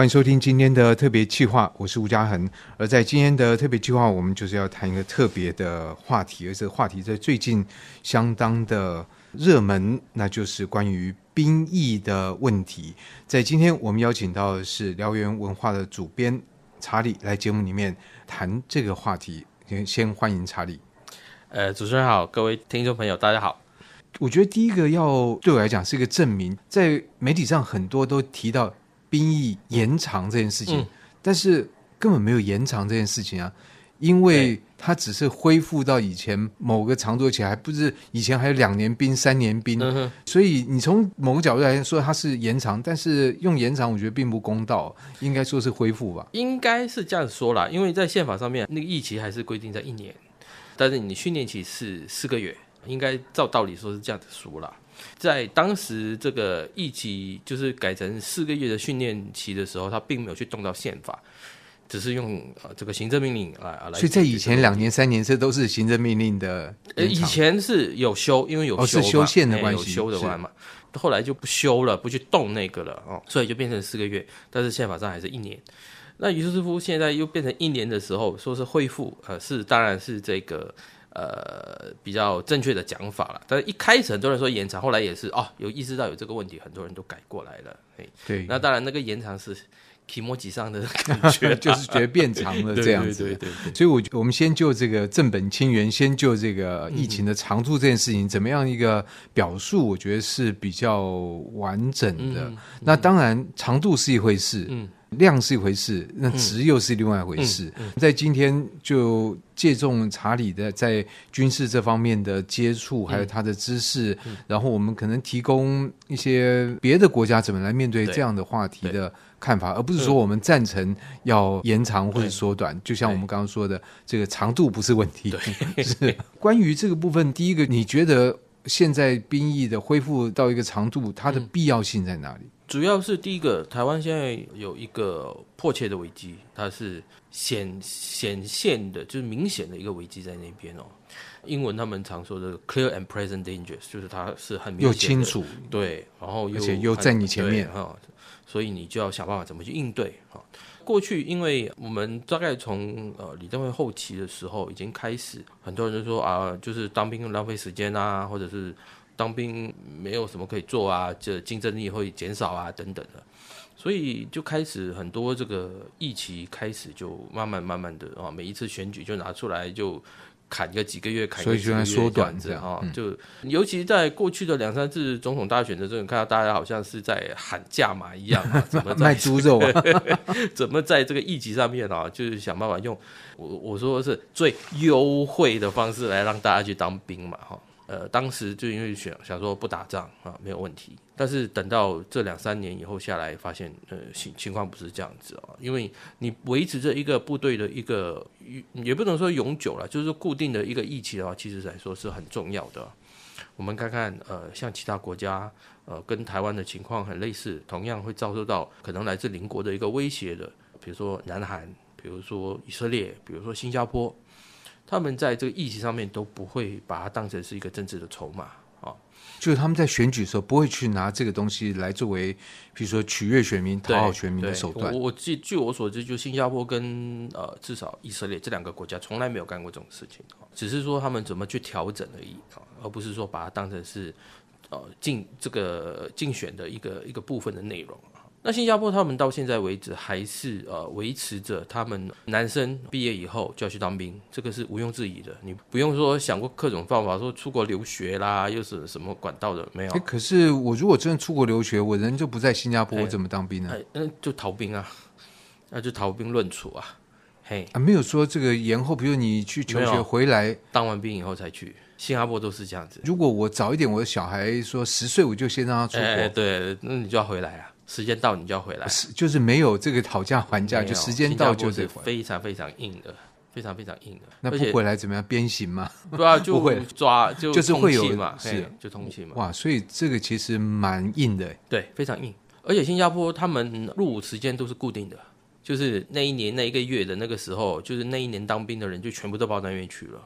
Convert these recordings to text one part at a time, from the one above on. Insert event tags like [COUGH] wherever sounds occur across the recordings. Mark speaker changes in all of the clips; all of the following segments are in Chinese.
Speaker 1: 欢迎收听今天的特别计划，我是吴家恒。而在今天的特别计划，我们就是要谈一个特别的话题，而这个话题在最近相当的热门，那就是关于兵役的问题。在今天，我们邀请到的是燎原文化的主编查理来节目里面谈这个话题。先先欢迎查理。
Speaker 2: 呃，主持人好，各位听众朋友，大家好。
Speaker 1: 我觉得第一个要对我来讲是一个证明，在媒体上很多都提到兵役延长这件事情，嗯、但是根本没有延长这件事情啊，因为它只是恢复到以前某个长度，而且还不是以前还有两年兵、三年兵，嗯、所以你从某个角度来说它是延长，但是用延长我觉得并不公道，应该说是恢复吧？
Speaker 2: 应该是这样子说啦，因为在宪法上面那个役期还是规定在一年。但是你训练期是四个月，应该照道理说是这样子说啦。在当时这个一期就是改成四个月的训练期的时候，他并没有去动到宪法，只是用呃这个行政命令来来。
Speaker 1: 所以在以前两年三年这都是行政命令的。
Speaker 2: 呃，以前是有修，因为有修、哦、是修宪的关系，有修的关系嘛。后来就不修了，不去动那个了哦，所以就变成四个月，但是宪法上还是一年。那于是乎，现在又变成一年的时候，说是恢复，呃，是当然是这个呃比较正确的讲法了。但是一开始很多人说延长，后来也是哦，有意识到有这个问题，很多人都改过来了。
Speaker 1: 对，
Speaker 2: 那当然那个延长是提摩吉上的感觉，
Speaker 1: 就是觉得变长了 [LAUGHS] 这样子。对对，对。所以我我们先就这个正本清源，先就这个疫情的长度这件事情，嗯、怎么样一个表述，我觉得是比较完整的。嗯、那当然长度是一回事。嗯。量是一回事，那值又是另外一回事。在今天就借重查理的在军事这方面的接触，还有他的知识，然后我们可能提供一些别的国家怎么来面对这样的话题的看法，而不是说我们赞成要延长或者缩短。就像我们刚刚说的，这个长度不是问题。[LAUGHS] 是关于这个部分，第一个，你觉得现在兵役的恢复到一个长度，它的必要性在哪里？嗯主要是第一个，台湾现在有一个迫切的危机，它是显显现的，就是明显的一个危机在那边哦。英文他们常说的 “clear and present dangers”，就是它是很明显的，又清楚，对，然后又而且又在你前面哈，所以你就要想办法怎么去应对哈。过去因为我们大概从呃李登辉后期的时候已经开始，很多人就说啊，就是当兵浪费时间啊，或者是。当兵没有什么可以做啊，这竞争力会减少啊，等等的，所以就开始很多这个议题开始就慢慢慢慢的啊，每一次选举就拿出来就砍个几个月，砍个几个月，缩短这样啊，就尤其在过去的两三次总统大选的时候，看到大家好像是在喊价码一样，怎么 [LAUGHS] 卖猪肉啊？[LAUGHS]
Speaker 2: 怎么在这个议题上面啊，就是想办法用我我说的是最优惠的方式来让大家去当兵嘛，哈。呃，当时就因为想想说不打仗啊，没有问题。但是等到这两三年以后下来，发现呃情情况不是这样子啊，因为你维持着一个部队的一个，也不能说永久了，就是固定的一个义气的话，其实来说是很重要的。我们看看呃，像其他国家呃，跟台湾的情况很类似，同样会遭受到可能来自邻国的一个威胁的，比如说南韩，比如说以色列，比如说新加坡。他们在这个议题上面都不会把它当成是一个政治的筹码啊，
Speaker 1: 就是他们在选举的时候不会去拿这个东西来作为，比如说取悦选民、讨好选民的手段。
Speaker 2: 我我据据我所知，就新加坡跟呃至少以色列这两个国家从来没有干过这种事情，只是说他们怎么去调整而已啊，而不是说把它当成是呃竞这个竞选的一个一个部分的内容。那新加坡他们到现在为止还是呃维持着他们男生毕业以后就要去当兵，这个是毋庸置疑的。你不用说想过各种方法，说出国留学啦，又是什么管道的没有？
Speaker 1: 可是我如果真的出国留学，我人就不在新加坡，我怎么当兵呢？
Speaker 2: 嗯、哎，就逃兵啊，那就逃兵论处啊。嘿，
Speaker 1: 啊，没有说这个延后，比如你去求学回来
Speaker 2: 当完兵以后才去，新加坡都是这样子。
Speaker 1: 如果我早一点，我的小孩说十岁，我就先让他出国，
Speaker 2: 哎，对，那你就要回来啊。时间到你就要回来，
Speaker 1: 就是没有这个讨价还价，就时间到就是
Speaker 2: 非常非常硬的，非常非常硬的。
Speaker 1: 那不回来怎么样？鞭刑吗？
Speaker 2: 对啊，就会抓，就 [LAUGHS]
Speaker 1: 就是会有
Speaker 2: 嘛，是就通缉嘛。
Speaker 1: 哇，所以这个其实蛮硬的，
Speaker 2: 对，非常硬。而且新加坡他们入伍时间都是固定的，就是那一年那一个月的那个时候，就是那一年当兵的人就全部都报到那边去了，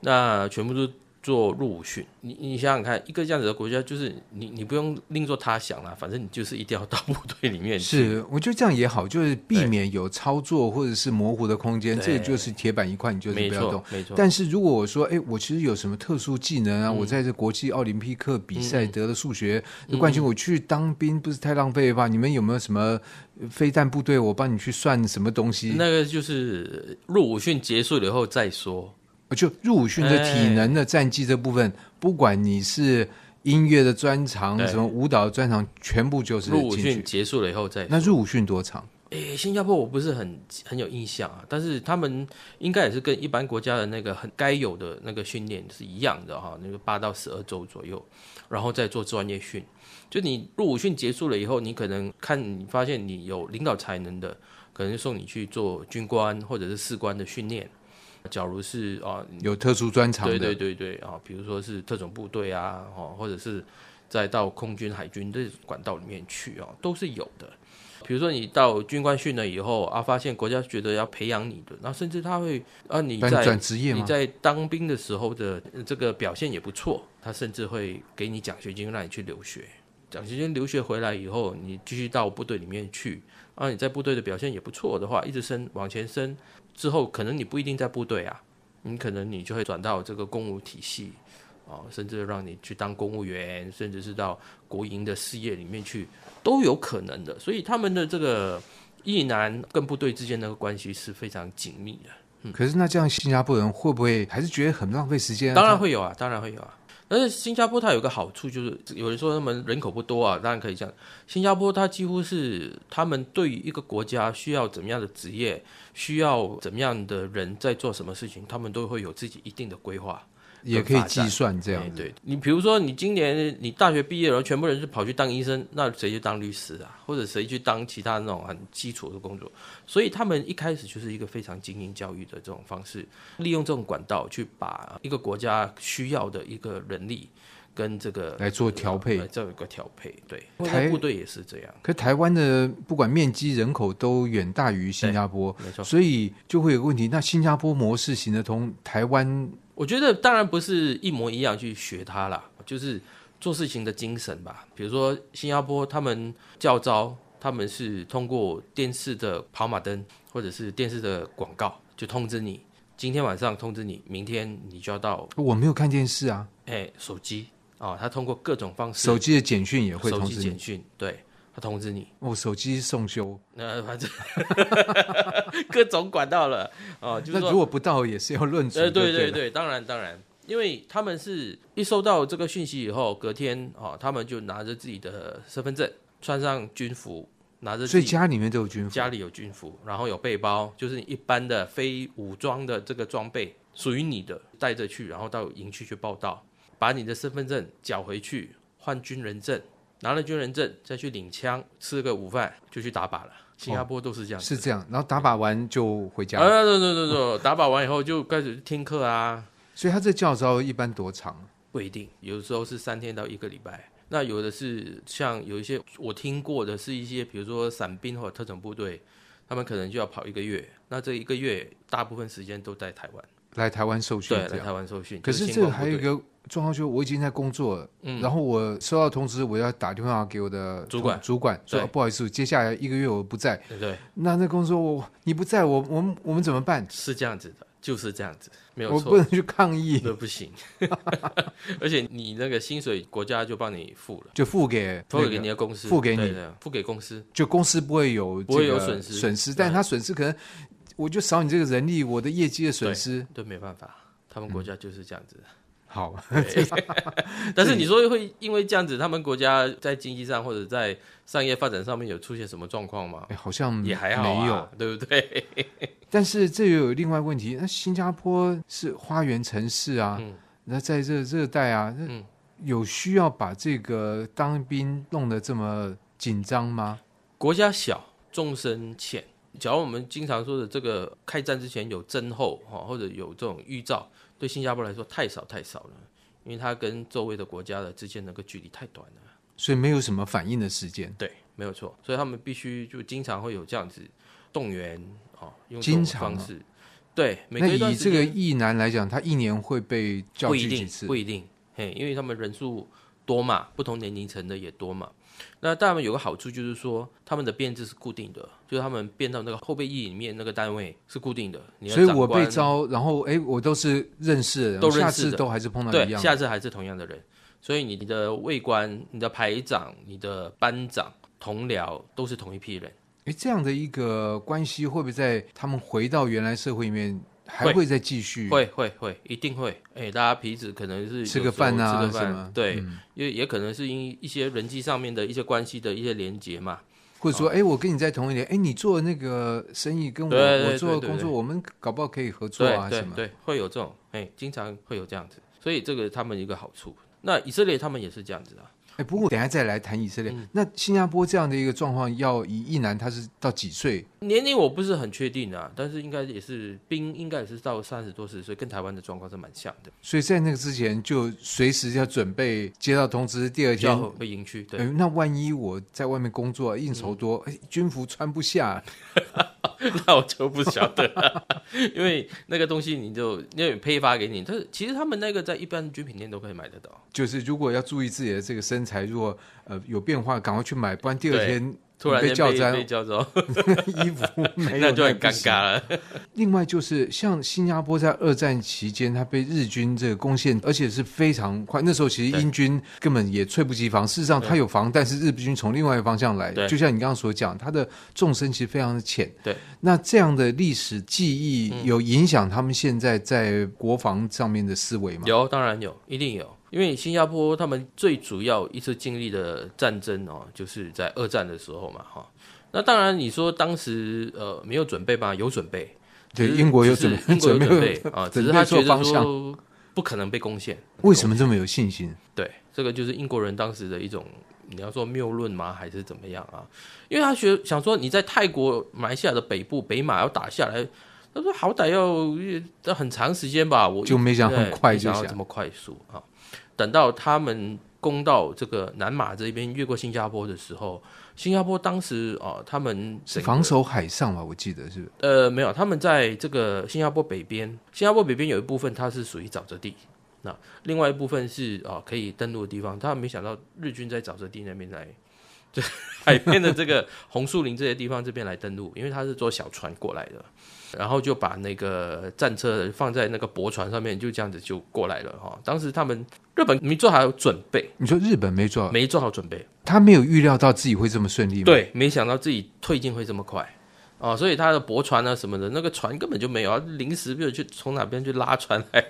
Speaker 2: 那全部都做入伍训，你你想想看，一个这样子的国家，就是你你不用另做他想了，反正你就是一定要到部队里面去。
Speaker 1: 是，我觉得这样也好，就是避免有操作或者是模糊的空间，这个就是铁板一块，你就是不要动。
Speaker 2: 没错。
Speaker 1: 但是如果我说，哎，我其实有什么特殊技能啊？嗯、我在这国际奥林匹克比赛得了数学的冠军，我去当兵不是太浪费吧？你们有没有什么飞弹部队？我帮你去算什么东西？
Speaker 2: 那个就是入伍训结束了以后再说。
Speaker 1: 就入伍训的体能的战绩这部分，欸、不管你是音乐的专长，什么舞蹈的专长，全部就是
Speaker 2: 入伍训结束了以后再。
Speaker 1: 那入伍训多长？
Speaker 2: 诶、欸，新加坡我不是很很有印象啊，但是他们应该也是跟一般国家的那个很该有的那个训练是一样的哈，那个八到十二周左右，然后再做专业训。就你入伍训结束了以后，你可能看你发现你有领导才能的，可能送你去做军官或者是士官的训练。假如是啊，
Speaker 1: 有特殊专长的，
Speaker 2: 对对对对啊，比如说是特种部队啊，哦，或者是再到空军、海军的管道里面去啊，都是有的。比如说你到军官训了以后啊，发现国家觉得要培养你的，那甚至他会啊，你在
Speaker 1: 转职业？
Speaker 2: 你在当兵的时候的这个表现也不错，他甚至会给你奖学金让你去留学。奖学金留学回来以后，你继续到部队里面去啊，你在部队的表现也不错的话，一直升往前升。之后可能你不一定在部队啊，你可能你就会转到这个公务体系啊，甚至让你去当公务员，甚至是到国营的事业里面去，都有可能的。所以他们的这个役男跟部队之间的关系是非常紧密的。
Speaker 1: 嗯，可是那这样新加坡人会不会还是觉得很浪费时间啊？
Speaker 2: 当然会有啊，当然会有啊。而且新加坡它有个好处，就是有人说他们人口不多啊，当然可以这样。新加坡它几乎是他们对于一个国家需要怎么样的职业，需要怎么样的人在做什么事情，他们都会有自己一定的规划。
Speaker 1: 也可以计算这样，
Speaker 2: 对，对你，比如说你今年你大学毕业了，全部人是跑去当医生，那谁去当律师啊？或者谁去当其他那种很基础的工作？所以他们一开始就是一个非常精英教育的这种方式，利用这种管道去把一个国家需要的一个人力跟这个
Speaker 1: 来做调配，
Speaker 2: 这有一个调配。对，台部队也是这样。
Speaker 1: 可台湾的不管面积、人口都远大于新加坡，
Speaker 2: 没错，
Speaker 1: 所以就会有个问题。那新加坡模式行得通，台湾？
Speaker 2: 我觉得当然不是一模一样去学它啦，就是做事情的精神吧。比如说新加坡，他们教招，他们是通过电视的跑马灯或者是电视的广告，就通知你今天晚上通知你，明天你就要到。
Speaker 1: 我没有看电视啊，
Speaker 2: 哎，手机啊，他通过各种方式，
Speaker 1: 手机的简讯也会通知你。
Speaker 2: 手机简讯，对。他通知你，
Speaker 1: 我、哦、手机送修，
Speaker 2: 那反正 [LAUGHS] 各种管道了哦。就是说，
Speaker 1: 如果不到也是要论处。
Speaker 2: 呃，对对对，当然当然，因为他们是一收到这个讯息以后，隔天哦，他们就拿着自己的身份证，穿上军服，拿着。
Speaker 1: 所以家里面都有军服，
Speaker 2: 家里有军服，然后有背包，就是你一般的非武装的这个装备，属于你的，带着去，然后到营区去报道，把你的身份证缴回去，换军人证。拿了军人证，再去领枪，吃个午饭就去打靶了。新加坡都是这样，
Speaker 1: 是这样。然后打靶完就回家。
Speaker 2: 啊，对对对对，打靶完以后就开始听课啊。
Speaker 1: 所以他这教招一般多长？
Speaker 2: 不一定，有的时候是三天到一个礼拜。那有的是像有一些我听过的，是一些比如说伞兵或者特种部队，他们可能就要跑一个月。那这一个月大部分时间都在台湾，
Speaker 1: 来台湾受训。
Speaker 2: 对，来台湾受训。
Speaker 1: 可是这个还有一个。状况就我已经在工作了，嗯，然后我收到通知，我要打电话给我的
Speaker 2: 主管，
Speaker 1: 主管说不好意思，接下来一个月我不在。
Speaker 2: 对，对，
Speaker 1: 那那公司说我你不在我我们我们怎么办？
Speaker 2: 是这样子的，就是这样子，没有错。
Speaker 1: 我不能去抗议，
Speaker 2: 那不行。[LAUGHS] 而且你那个薪水国家就帮你付了，
Speaker 1: 就付给
Speaker 2: 付给你的公司，
Speaker 1: 付给你，
Speaker 2: 付给公司，
Speaker 1: 就公司不会有
Speaker 2: 不会有损失。
Speaker 1: 损失，但他损失可能我就少你这个人力，我的业绩的损失。
Speaker 2: 对没办法，他们国家就是这样子。嗯
Speaker 1: 好，[LAUGHS] [LAUGHS] [LAUGHS]
Speaker 2: 但是你说会因为这样子，他们国家在经济上或者在商业发展上面有出现什么状况吗？
Speaker 1: 哎，好像
Speaker 2: 也还好，啊，
Speaker 1: 没有，
Speaker 2: 对不对？
Speaker 1: 但是这又有另外问题，那新加坡是花园城市啊，嗯、那在这热带啊，嗯，有需要把这个当兵弄得这么紧张吗？
Speaker 2: 国家小，纵深浅。假如我们经常说的这个开战之前有征候哈，或者有这种预兆。对新加坡来说太少太少了，因为它跟周围的国家的之间那个距离太短了，
Speaker 1: 所以没有什么反应的时间。
Speaker 2: 对，没有错，所以他们必须就经常会有这样子动员哦，用这种方式对，每个
Speaker 1: 那以这个役男来讲，他一年会被叫去几次？
Speaker 2: 不一定，不一定，嘿，因为他们人数多嘛，不同年龄层的也多嘛。那当然有个好处就是说，他们的编制是固定的，就是他们编到那个后备役里面那个单位是固定的。
Speaker 1: 所以我被招，然后哎，我都是认识的人，
Speaker 2: 都认识的，
Speaker 1: 下次都还是碰到一
Speaker 2: 样下次还是同样的人。所以你的卫官、你的排长、你的班长、同僚都是同一批人。
Speaker 1: 哎，这样的一个关系会不会在他们回到原来社会里面还会再继续？
Speaker 2: 会会会，一定会。哎，大家彼此可能是
Speaker 1: 吃个饭啊，
Speaker 2: 吃个饭，对，因为也可能是因一些人际上面的一些关系的一些连接嘛。
Speaker 1: 或者说，哎，我跟你在同一年，哎，你做那个生意跟我我做工作，我们搞不好可以合作啊，什么？
Speaker 2: 对，会有这种，哎，经常会有这样子。所以这个他们一个好处。那以色列他们也是这样子啊。
Speaker 1: 哎，不过等下再来谈以色列。嗯、那新加坡这样的一个状况，要以一男他是到几岁？
Speaker 2: 年龄我不是很确定啊，但是应该也是兵，应该也是到三十多四十岁，跟台湾的状况是蛮像的。
Speaker 1: 所以在那个之前，就随时要准备接到通知，第二天
Speaker 2: 被营区。对，
Speaker 1: 那万一我在外面工作应酬多，哎、嗯，军服穿不下。[LAUGHS]
Speaker 2: 那我就不晓得了，[LAUGHS] 因为那个东西你就因为配发给你，但是其实他们那个在一般军品店都可以买得到。
Speaker 1: 就是如果要注意自己的这个身材，如果呃有变化，赶快去买，不然第二天。
Speaker 2: 突然被叫
Speaker 1: 招，
Speaker 2: 被叫走，[LAUGHS]
Speaker 1: 衣服没有，[LAUGHS]
Speaker 2: 那就很尴尬了。
Speaker 1: 另外就是像新加坡在二战期间，它被日军这个攻陷，而且是非常快。那时候其实英军根本也猝不及防。事实上，它有防，但是日军从另外一个方向来。就像你刚刚所讲，它的纵深其实非常的浅。
Speaker 2: 对，
Speaker 1: 那这样的历史记忆有影响他们现在在国防上面的思维吗？
Speaker 2: 有，当然有，一定有。因为新加坡他们最主要一次经历的战争哦，就是在二战的时候嘛，哈。那当然你说当时呃没有准备吧？有准备，
Speaker 1: 对，英国有准备，
Speaker 2: 英国有准备 [LAUGHS] 啊，只是他觉得说 [LAUGHS] 不可能被攻陷。
Speaker 1: 为什么这么有信心？
Speaker 2: 对，这个就是英国人当时的一种，你要说谬论吗？还是怎么样啊？因为他学想说你在泰国、马来西亚的北部北马要打下来。他说：“好歹要要很长时间吧，我
Speaker 1: 就没想很快就
Speaker 2: 想这么快速啊。等到他们攻到这个南马这边，越过新加坡的时候，新加坡当时啊，他们
Speaker 1: 是防守海上吧？我记得是
Speaker 2: 呃，没有，他们在这个新加坡北边，新加坡北边有一部分它是属于沼泽地，那另外一部分是啊可以登陆的地方。他们没想到日军在沼泽地那边来，就海边的这个红树林这些地方这边来登陆，因为他是坐小船过来的。”然后就把那个战车放在那个驳船上面，就这样子就过来了哈。当时他们日本没做好准备，
Speaker 1: 你说日本没做好，
Speaker 2: 没做好准备，
Speaker 1: 他没有预料到自己会这么顺利吗？
Speaker 2: 对，没想到自己推进会这么快啊！所以他的驳船啊什么的，那个船根本就没有啊，临时就去从哪边去拉船来，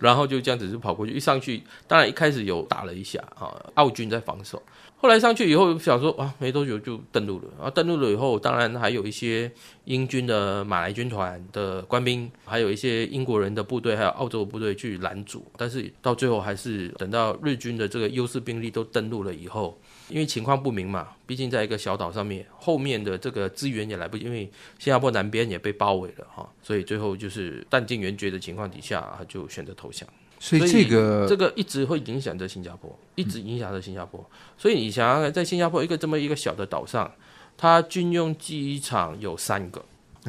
Speaker 2: 然后就这样子就跑过去，一上去，当然一开始有打了一下啊，澳军在防守。后来上去以后想说啊，没多久就登陆了。啊登陆了以后，当然还有一些英军的马来军团的官兵，还有一些英国人的部队，还有澳洲的部队去拦阻。但是到最后还是等到日军的这个优势兵力都登陆了以后，因为情况不明嘛，毕竟在一个小岛上面，后面的这个资源也来不及，因为新加坡南边也被包围了哈，所以最后就是弹尽援绝的情况底下，他就选择投降。
Speaker 1: 所以这个
Speaker 2: 这个一直会影响着新加坡，一直影响着新加坡。所以你想想看，在新加坡一个这么一个小的岛上，它军用机场有三个，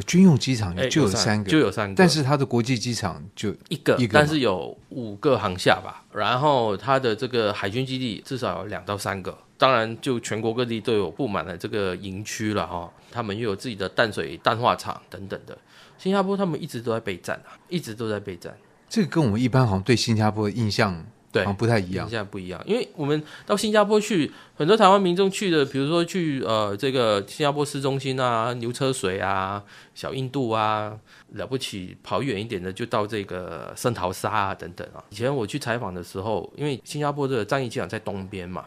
Speaker 1: 军用机场就有三个，
Speaker 2: 就有三个。
Speaker 1: 但是它的国际机场就
Speaker 2: 一个，一个，但是有五个航厦吧。然后它的这个海军基地至少有两到三个。当然，就全国各地都有布满了这个营区了哈。他们又有自己的淡水淡化厂等等的。新加坡他们一直都在备战啊，一直都在备战。
Speaker 1: 这个跟我们一般好像对新加坡的印象对好像不太一样，
Speaker 2: 印象不一样。因为我们到新加坡去，很多台湾民众去的，比如说去呃这个新加坡市中心啊、牛车水啊、小印度啊，了不起跑远一点的就到这个圣淘沙啊等等啊。以前我去采访的时候，因为新加坡的樟宜机场在东边嘛，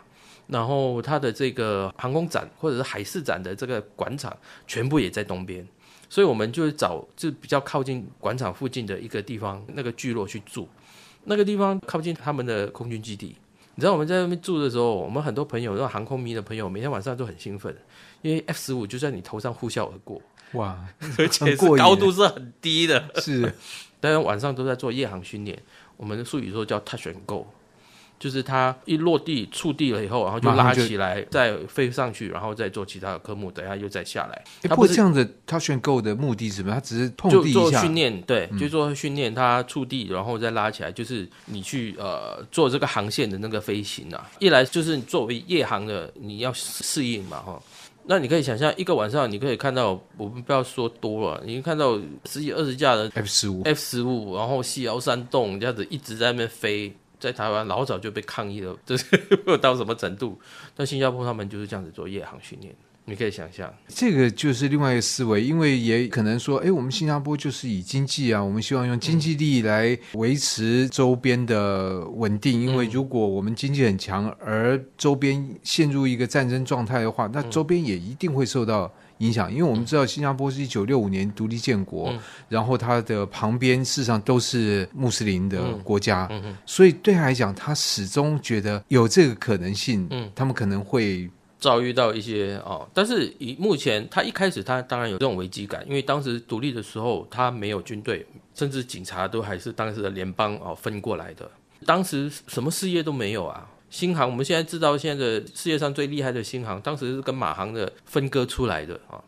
Speaker 2: 然后它的这个航空展或者是海事展的这个广场全部也在东边。所以我们就找就比较靠近广场附近的一个地方，那个聚落去住。那个地方靠近他们的空军基地。你知道我们在那边住的时候，我们很多朋友，那种航空迷的朋友，每天晚上都很兴奋，因为 F 十五就在你头上呼啸而过，
Speaker 1: 哇，
Speaker 2: 而且是高度是很低的，[LAUGHS]
Speaker 1: 是。[LAUGHS]
Speaker 2: 当然晚上都在做夜航训练，我们的术语说叫 touch and go。就是它一落地触地了以后，然后就拉起来，再飞上去，然后再做其他的科目，等下又再下来。
Speaker 1: 不过这样的 Touch and Go 的目的是什么？它只是碰地一下，
Speaker 2: 就做训练，对，嗯、就做训练，它触地然后再拉起来，就是你去呃做这个航线的那个飞行啊。一来就是你作为夜航的，你要适应嘛，哈。那你可以想象，一个晚上你可以看到，我们不要说多了，你看到十几二十架的
Speaker 1: F 十五
Speaker 2: ，F 十五，然后细摇山洞这样子一直在那边飞。在台湾老早就被抗议了，这是 [LAUGHS] 到什么程度？在新加坡他们就是这样子做夜航训练，你可以想象，
Speaker 1: 这个就是另外一个思维，因为也可能说，哎，我们新加坡就是以经济啊，我们希望用经济力来维持周边的稳定，因为如果我们经济很强，而周边陷入一个战争状态的话，那周边也一定会受到。影响，因为我们知道新加坡是一九六五年独立建国，嗯、然后它的旁边事实上都是穆斯林的国家，嗯嗯、所以对他来讲，他始终觉得有这个可能性，嗯、他们可能会
Speaker 2: 遭遇到一些哦。但是以目前，他一开始他当然有这种危机感，因为当时独立的时候，他没有军队，甚至警察都还是当时的联邦哦分过来的，当时什么事业都没有啊。新航，我们现在知道现在的世界上最厉害的新航，当时是跟马航的分割出来的啊，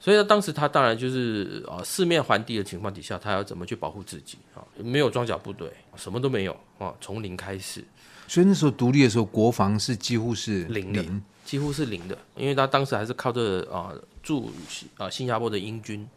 Speaker 2: 所以呢，当时他当然就是啊四面环敌的情况底下，他要怎么去保护自己啊？没有装甲部队，什么都没有啊，从零开始。
Speaker 1: 所以那时候独立的时候，国防是几乎是
Speaker 2: 零的，几乎是零的，因为他当时还是靠着啊驻啊新加坡的英军。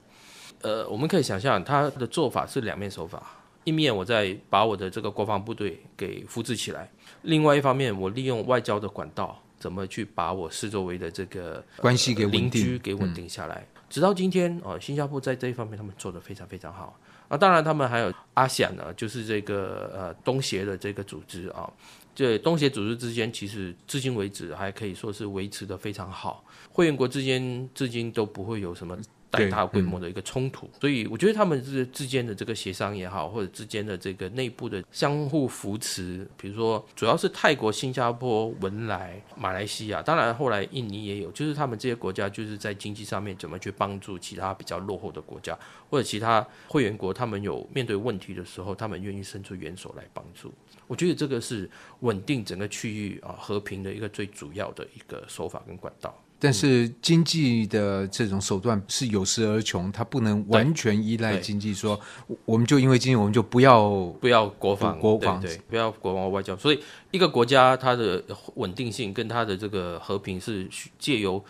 Speaker 2: 呃，我们可以想象他的做法是两面手法，一面我在把我的这个国防部队给扶植起来。另外一方面，我利用外交的管道，怎么去把我四周围的这个
Speaker 1: 关系给
Speaker 2: 邻居给稳定下来？嗯、直到今天啊、哦，新加坡在这一方面他们做得非常非常好啊。当然，他们还有阿想呢，就是这个呃东协的这个组织啊。这东协组织之间，其实至今为止还可以说是维持得非常好，会员国之间至今都不会有什么。带大规模的一个冲突，嗯、所以我觉得他们之之间的这个协商也好，或者之间的这个内部的相互扶持，比如说主要是泰国、新加坡、文莱、马来西亚，当然后来印尼也有，就是他们这些国家就是在经济上面怎么去帮助其他比较落后的国家，或者其他会员国，他们有面对问题的时候，他们愿意伸出援手来帮助。我觉得这个是稳定整个区域啊和平的一个最主要的一个手法跟管道。
Speaker 1: 但是经济的这种手段是有时而穷，它不能完全依赖经济。说我们就因为经济，我们就不要
Speaker 2: 不要国防
Speaker 1: 国防
Speaker 2: 对，对，不要国防外交。所以一个国家它的稳定性跟它的这个和平是借由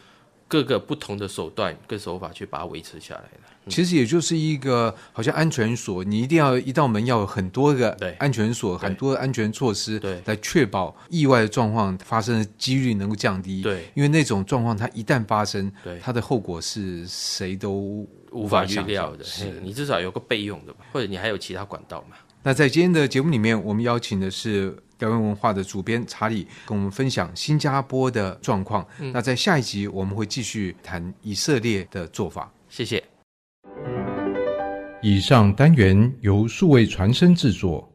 Speaker 2: 各个不同的手段跟手法去把它维持下来的。
Speaker 1: 其实也就是一个好像安全锁，你一定要一道门要有很多个安全锁，很多安全措施，对，来确保意外的状况发生的几率能够降低。
Speaker 2: 对，
Speaker 1: 因为那种状况它一旦发生，对，它的后果是谁都
Speaker 2: 无法预料的。是你至少有个备用的吧，或者你还有其他管道嘛。
Speaker 1: 那在今天的节目里面，我们邀请的是辽源文化的主编查理，跟我们分享新加坡的状况。嗯，那在下一集我们会继续谈以色列的做法。
Speaker 2: 谢谢。
Speaker 1: 以上单元由数位传声制作。